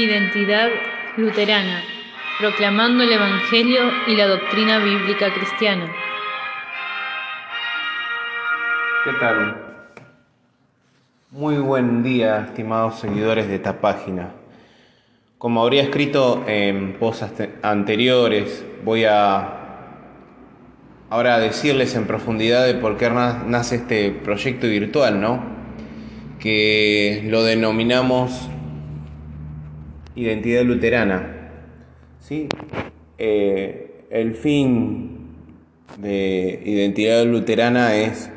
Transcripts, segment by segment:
Identidad luterana, proclamando el Evangelio y la doctrina bíblica cristiana. ¿Qué tal? Muy buen día, estimados seguidores de esta página. Como habría escrito en posts anteriores, voy a ahora decirles en profundidad de por qué nace este proyecto virtual, ¿no? Que lo denominamos identidad luterana. ¿sí? Eh, el fin de identidad luterana es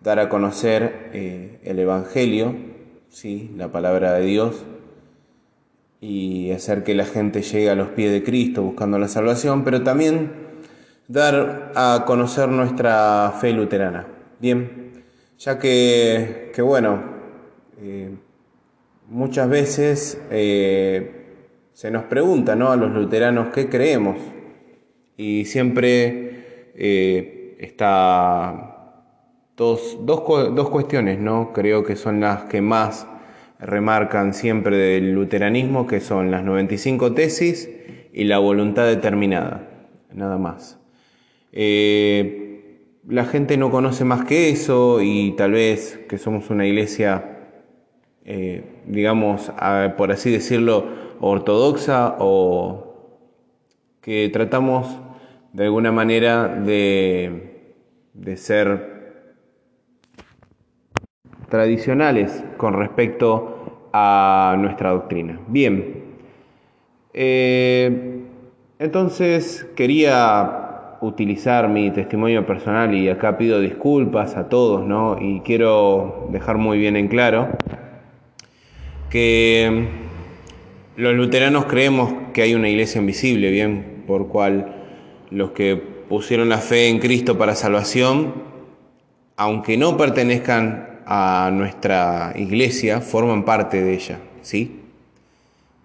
dar a conocer eh, el Evangelio, ¿sí? la palabra de Dios, y hacer que la gente llegue a los pies de Cristo buscando la salvación, pero también dar a conocer nuestra fe luterana. Bien, ya que, bueno, eh, muchas veces eh, se nos pregunta ¿no? a los luteranos qué creemos y siempre eh, está dos, dos, dos cuestiones, ¿no? creo que son las que más remarcan siempre del luteranismo, que son las 95 tesis y la voluntad determinada, nada más. Eh, la gente no conoce más que eso y tal vez que somos una iglesia, eh, digamos, por así decirlo, ortodoxa o que tratamos de alguna manera de, de ser tradicionales con respecto a nuestra doctrina. Bien, eh, entonces quería utilizar mi testimonio personal y acá pido disculpas a todos, ¿no? Y quiero dejar muy bien en claro que los luteranos creemos que hay una iglesia invisible, bien, por cual los que pusieron la fe en Cristo para salvación, aunque no pertenezcan a nuestra iglesia, forman parte de ella, ¿sí?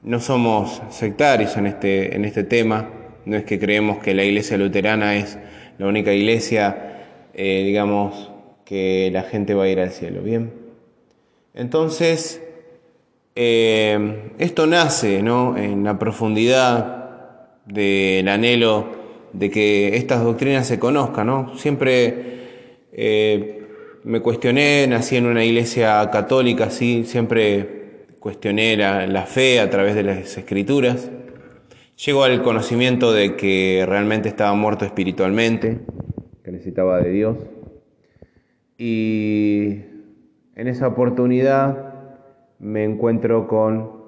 No somos sectarios en este, en este tema, no es que creemos que la iglesia luterana es la única iglesia, eh, digamos, que la gente va a ir al cielo. Bien. Entonces, eh, esto nace ¿no? en la profundidad del anhelo de que estas doctrinas se conozcan. ¿no? Siempre eh, me cuestioné, nací en una iglesia católica, sí, siempre cuestioné la fe a través de las escrituras. Llegó al conocimiento de que realmente estaba muerto espiritualmente, que necesitaba de Dios. Y en esa oportunidad me encuentro con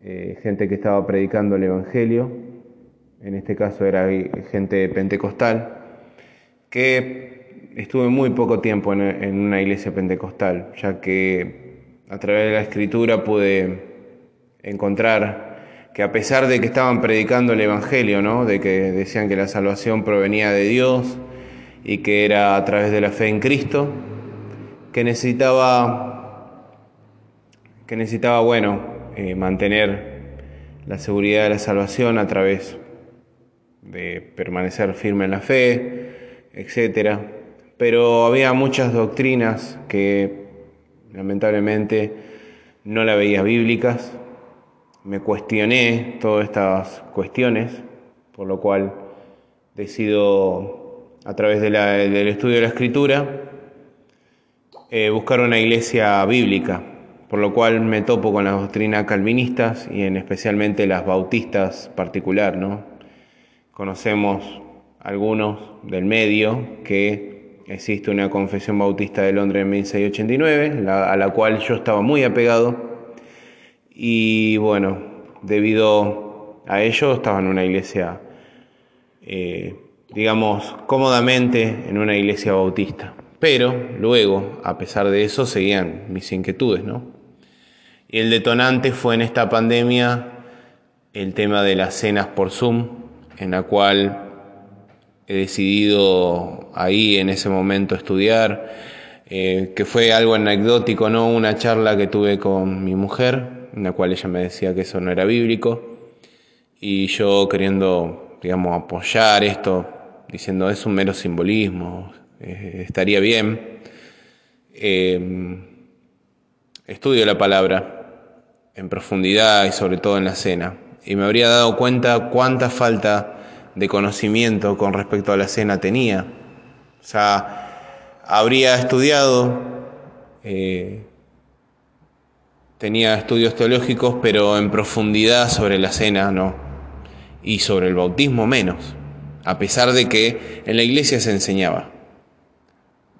eh, gente que estaba predicando el Evangelio, en este caso era gente pentecostal, que estuve muy poco tiempo en, en una iglesia pentecostal, ya que a través de la escritura pude encontrar que a pesar de que estaban predicando el Evangelio, ¿no? de que decían que la salvación provenía de Dios y que era a través de la fe en Cristo, que necesitaba, que necesitaba bueno, eh, mantener la seguridad de la salvación a través de permanecer firme en la fe, etc. Pero había muchas doctrinas que lamentablemente no la veía bíblicas, me cuestioné todas estas cuestiones, por lo cual decido, a través del estudio de la escritura, eh, buscar una iglesia bíblica, por lo cual me topo con las doctrinas calvinistas y en especialmente las bautistas particular, ¿no? Conocemos algunos del medio que existe una confesión bautista de Londres en 1689, a la cual yo estaba muy apegado y bueno, debido a ello estaba en una iglesia, eh, digamos, cómodamente en una iglesia bautista. Pero luego, a pesar de eso, seguían mis inquietudes, ¿no? Y el detonante fue en esta pandemia el tema de las cenas por Zoom, en la cual he decidido ahí en ese momento estudiar, eh, que fue algo anecdótico, ¿no? Una charla que tuve con mi mujer en la cual ella me decía que eso no era bíblico, y yo queriendo, digamos, apoyar esto, diciendo es un mero simbolismo, estaría bien. Eh, estudio la palabra en profundidad y sobre todo en la cena. Y me habría dado cuenta cuánta falta de conocimiento con respecto a la cena tenía. O sea, habría estudiado, eh, tenía estudios teológicos, pero en profundidad sobre la cena no. Y sobre el bautismo menos, a pesar de que en la iglesia se enseñaba.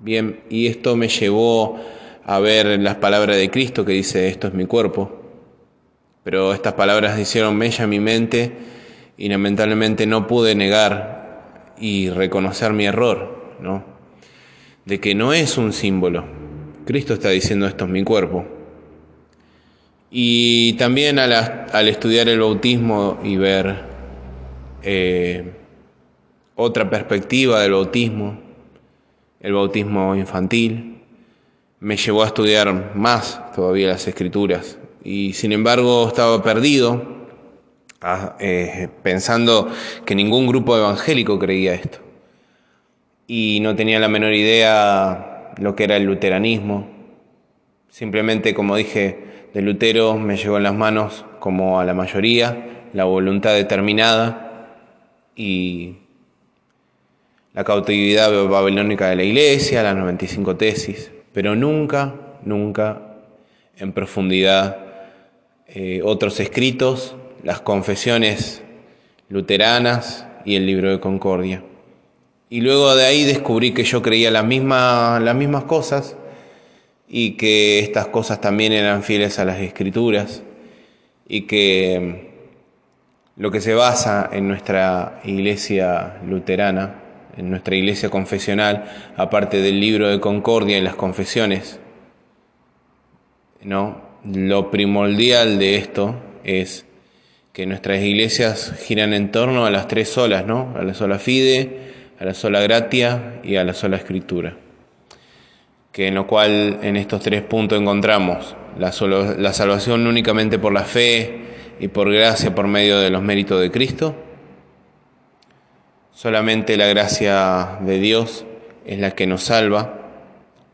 Bien, y esto me llevó a ver las palabras de Cristo que dice, esto es mi cuerpo. Pero estas palabras hicieron mella en mi mente y lamentablemente no pude negar y reconocer mi error, ¿no? De que no es un símbolo. Cristo está diciendo esto es mi cuerpo. Y también al, estudiar el bautismo y ver eh, otra perspectiva del bautismo, el bautismo infantil, me llevó a estudiar más todavía las escrituras. Y sin embargo estaba perdido Ah, eh, pensando que ningún grupo evangélico creía esto. Y no tenía la menor idea lo que era el luteranismo. Simplemente, como dije, de Lutero me llegó en las manos, como a la mayoría, la voluntad determinada y la cautividad babilónica de la iglesia, las 95 tesis, pero nunca, nunca en profundidad eh, otros escritos las confesiones luteranas y el libro de Concordia. Y luego de ahí descubrí que yo creía las mismas, las mismas cosas y que estas cosas también eran fieles a las escrituras y que lo que se basa en nuestra iglesia luterana, en nuestra iglesia confesional, aparte del libro de Concordia y las confesiones, ¿no? Lo primordial de esto es que nuestras iglesias giran en torno a las tres solas, ¿no? A la sola fide, a la sola gratia y a la sola escritura. Que en lo cual en estos tres puntos encontramos la, la salvación únicamente por la fe y por gracia por medio de los méritos de Cristo. Solamente la gracia de Dios es la que nos salva.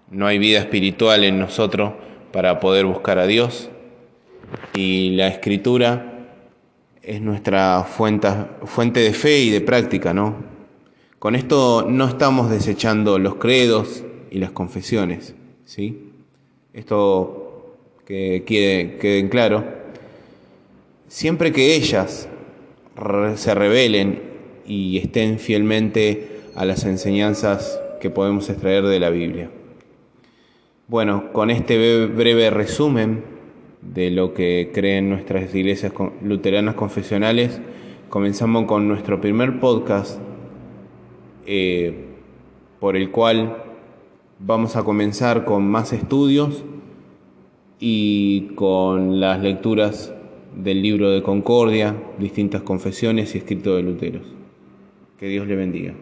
No hay vida espiritual en nosotros para poder buscar a Dios. Y la escritura es nuestra fuente, de fe y de práctica, ¿no? Con esto no estamos desechando los credos y las confesiones, ¿sí? Esto que quede, queden claro. Siempre que ellas se revelen y estén fielmente a las enseñanzas que podemos extraer de la Biblia. Bueno, con este breve resumen de lo que creen nuestras iglesias luteranas confesionales, comenzamos con nuestro primer podcast eh, por el cual vamos a comenzar con más estudios y con las lecturas del libro de Concordia, distintas confesiones y escritos de Luteros. Que Dios le bendiga.